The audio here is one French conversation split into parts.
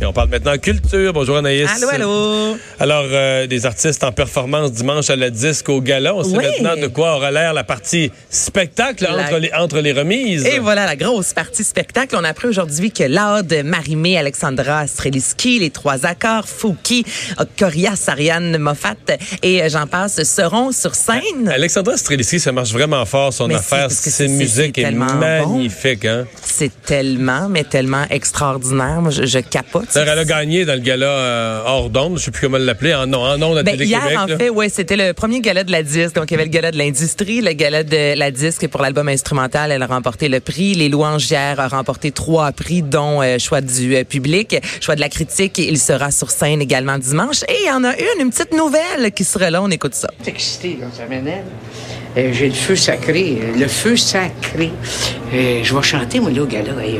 Et on parle maintenant culture. Bonjour Anaïs. Allô, allô. Alors, euh, des artistes en performance dimanche à la disque au gala. On sait Oui. maintenant de quoi aura l'air la partie spectacle La- entre, les, entre les remises. Et voilà la grosse partie spectacle. On a appris aujourd'hui que Laude, Marimé, Alexandra Streliski, les trois accords, Fouki, Corias, Ariane Moffat et j'en passe seront sur scène. Alexandra Streliski, ça marche vraiment fort, son Mais affaire. Ses c'est- musiques est tellement magnifique. Hein? C'est tellement, mais tellement extraordinaire. Moi, je, je capote. D'ailleurs, Elle a gagné dans le gala euh, hors d'onde, je sais plus comment l'appeler, en non, en onde à Ben, Télé-Québec. hier, en fait, ouais, c'était le premier gala de la disque. Donc, il y avait le gala de l'industrie, le gala de la disque pour l'album instrumental. Elle a remporté le prix. Les louanges hier a remporté trois prix, dont euh, choix du euh, public, choix de la critique. Il sera sur scène également dimanche. Et il y en a une, une petite nouvelle qui sera là. On écoute ça. suis excité, ça m'énerve. Euh, J'ai le feu sacré, le feu sacré. Euh, je vais chanter, moi, là, au gala. Euh,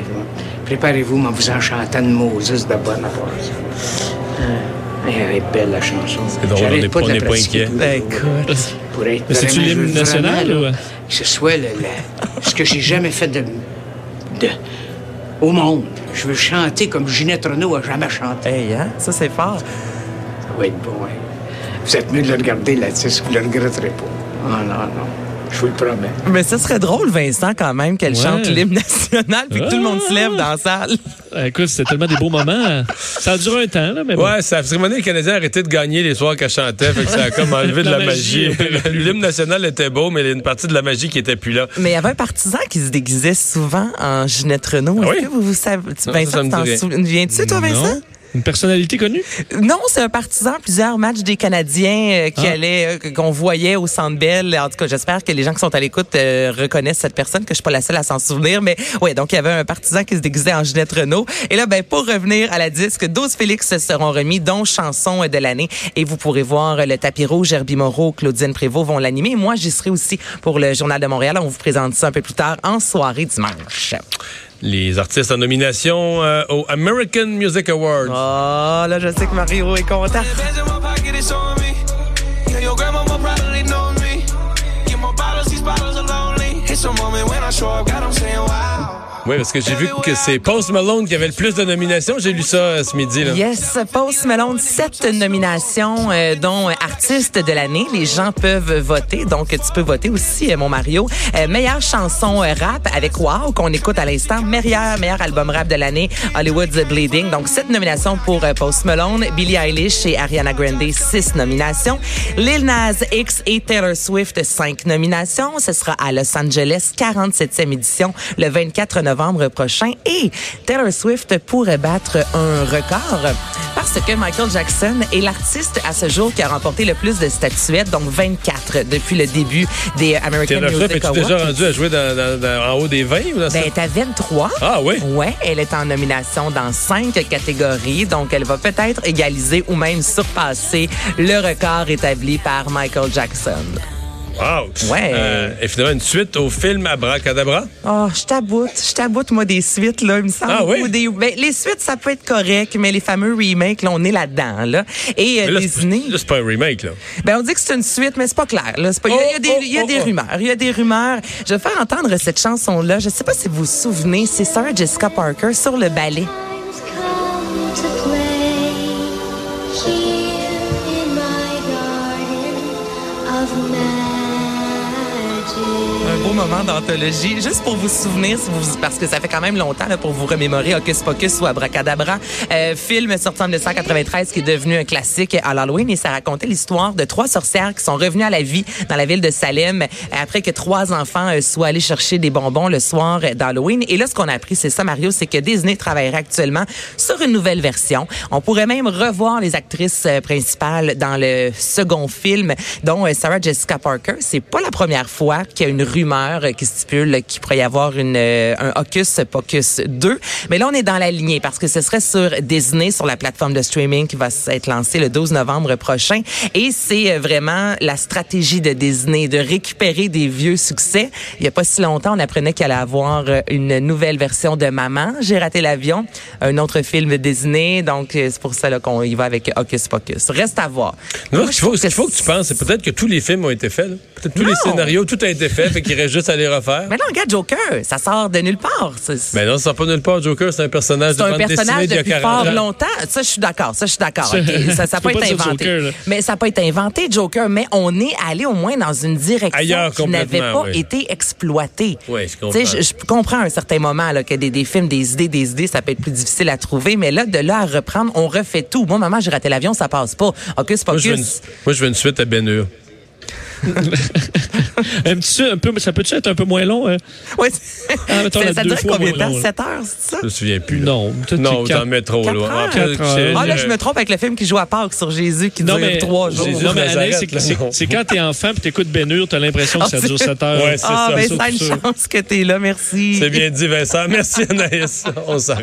Préparez-vous, moi, vous en chantant de Moses de bonne part ça. Euh, elle est belle, la chanson. C'est drôle, on est pas pas- inquiet. jours, Écoute. là, Pour être Mais c'est-tu l'hymne national, vraiment, là, ou- Que ce soit le, le- ce que j'ai jamais fait de, de- au monde. Je veux chanter comme Ginette Renault a jamais chanté. Hey, hein? Ça, c'est fort. Ça va être bon, hein. Vous êtes mieux de le regarder, la disque, vous ne le regretterez pas. Ah non, non. Je vous le promets. Mais ça serait drôle, Vincent, quand même, qu'elle Ouais. chante l'hymne national puis que tout le monde se lève dans la salle. Écoute, c'était tellement des beaux moments. Ça a duré un temps, là, mais bon. Ouais, ça a vraiment les Canadiens a arrêté de gagner les soirs qu'elle chantait, fait que ça a comme enlevé de la, La magie. magie. L'hymne national était beau, mais il y a une partie de la magie qui était plus là. Mais il y avait un partisan qui se déguisait souvent en Ginette Renault. Ah Est-ce oui? que vous, vous savez, Non, Vincent, t'en souviens-tu, toi, Vincent? Une personnalité connue? Non, c'est un partisan. Plusieurs matchs des Canadiens euh, qui Ah. allaient, euh, qu'on voyait au Centre Bell. En tout cas, j'espère que les gens qui sont à l'écoute euh, reconnaissent cette personne, que je suis pas la seule à s'en souvenir. Mais ouais, donc il y avait un partisan qui se déguisait en Ginette Renault. Et là, ben pour revenir à la disque, 12 Félix seront remis, dont chanson de l'année. Et vous pourrez voir le tapis rouge, Herbie Moreau, Claudine Prévost vont l'animer. Moi, j'y serai aussi pour le Journal de Montréal. On vous présente ça un peu plus tard en soirée dimanche. Les artistes en nomination euh, au American Music Awards. Oh, là, je sais que Mario est content. Oui, parce que j'ai vu que c'est Post Malone qui avait le plus de nominations. J'ai lu ça euh, ce midi. Là. Yes, Post Malone, sept nominations, euh, dont euh, artiste de l'année. Les gens peuvent voter, donc tu peux voter aussi, mon Mario. Meilleure chanson rap avec Wow qu'on écoute à l'instant. Meilleur, meilleur album rap de l'année, Hollywood's Bleeding. Donc sept nominations pour Post Malone, Billie Eilish et Ariana Grande, six nominations. Lil Nas X et Taylor Swift, cinq nominations. Ce sera à Los Angeles, 47e édition, le 24 novembre prochain. Et Taylor Swift pourrait battre un record parce que Michael Jackson est l'artiste à ce jour qui a remporté le plus de statuettes, donc 24 depuis le début des American Taylor Swift, Music es-tu Awards. déjà rendu à jouer dans, dans- dans- en haut des 20 ou dans? Ben, t'as 23. Ah oui? Ouais, elle est en nomination dans cinq catégories, donc elle va peut-être égaliser ou même surpasser le record établi par Michael Jackson. Wow! Ouais. Euh, et finalement, une suite au film Abracadabra. Oh, je t'aboute, je t'aboute, moi, des suites, là, il me semble. Ah oui? Ou des, ben, les suites, ça peut être correct, mais les fameux remakes, là, on est là-dedans, là. Et euh, là, c'est Disney, là, c'est pas un remake, là. ben, on dit que c'est une suite, mais c'est pas clair, là. Pas, il y a- il y a, des, oh, il y a oh, des oh. rumeurs, il y a des rumeurs. Je vais faire entendre cette chanson-là. Je sais pas si vous vous souvenez, c'est Sarah Jessica Parker sur le ballet. Times come to play here in my garden of magic. Moment d'anthologie, juste pour vous souvenir, parce que ça fait quand même longtemps là, pour vous remémorer Hocus Pocus ou Abracadabra, euh, film sorti en 1993 qui est devenu un classique à l'Halloween et ça racontait l'histoire de trois sorcières qui sont revenues à la vie dans la ville de Salem euh, après que trois enfants euh, soient allés chercher des bonbons le soir euh, d'Halloween. Et là, ce qu'on a appris, c'est ça, Mario, c'est que Disney travaillerait actuellement sur une nouvelle version. On pourrait même revoir les actrices principales dans le second film, dont Sarah Jessica Parker. C'est pas la première fois qu'il y a une rumeur euh, qui stipule qu'il pourrait y avoir une, euh, un Hocus Pocus 2. Mais là, on est dans la lignée parce que ce serait sur Disney, sur la plateforme de streaming qui va être lancée le 12 novembre prochain. Et c'est euh, vraiment la stratégie de Disney de récupérer des vieux succès. Il y a pas si longtemps, on apprenait qu'il allait avoir une nouvelle version de Maman, J'ai raté l'avion, un autre film Disney. Donc, c'est pour ça qu'on y va avec Hocus Pocus. Reste à voir. Non, Moi, ce qu'il faut, ce qu'il faut que tu penses, c'est peut-être que tous les films ont été faits. Peut-être tous les scénarios, tout a été fait, fait qu'il reste juste à les refaire. Mais non, regarde, Joker, ça sort de nulle part. Mais non, ça sort pas nulle part. Joker, c'est un personnage de un bande personnage dessinée depuis 40 fort ans. longtemps. Ça, je suis d'accord. Ça, je suis d'accord. Ça. Ça, peut être pas dire inventé. Joker, mais ça peut être inventé, Joker. Mais on est allé au moins dans une direction Ailleurs, qui n'avait pas oui. été exploitée. Oui, je comprends. Je, je comprends à un certain moment là, que des, des films, des idées, des idées, ça peut être plus difficile à trouver. Mais là, de là à reprendre, on refait tout. Moi, maman, j'ai raté l'avion, ça passe pas. Hocus Moi, je veux une, pocus. moi, je veux une suite à Ben Hur. Un petit, un peu, ça peut-tu être un peu moins long? hein? Ouais. Ah, mettons, ça ça fois combien de temps? long, 7 heures, c'est ça? Je me souviens plus. là. Non, peut-être Non, quatre- t'en mets trop quatre loin. heures. En fait, Quatre heures. j'ai- Ah, là, je me trompe avec le film qui joue à Pâques sur Jésus qui Non, dure mais, trois jours. Jésus non, mais Nazareth, Anaïs, c'est- quand t'es enfant puis t'écoutes Ben Hur, t'as l'impression que ça Ah, dure c'est- 7 heures. Ouais, c'est Ah, ça. ben, ça, ça a une chance que t'es là, merci. C'est bien dit, Vincent. Merci, Anaïs. On s'arrête.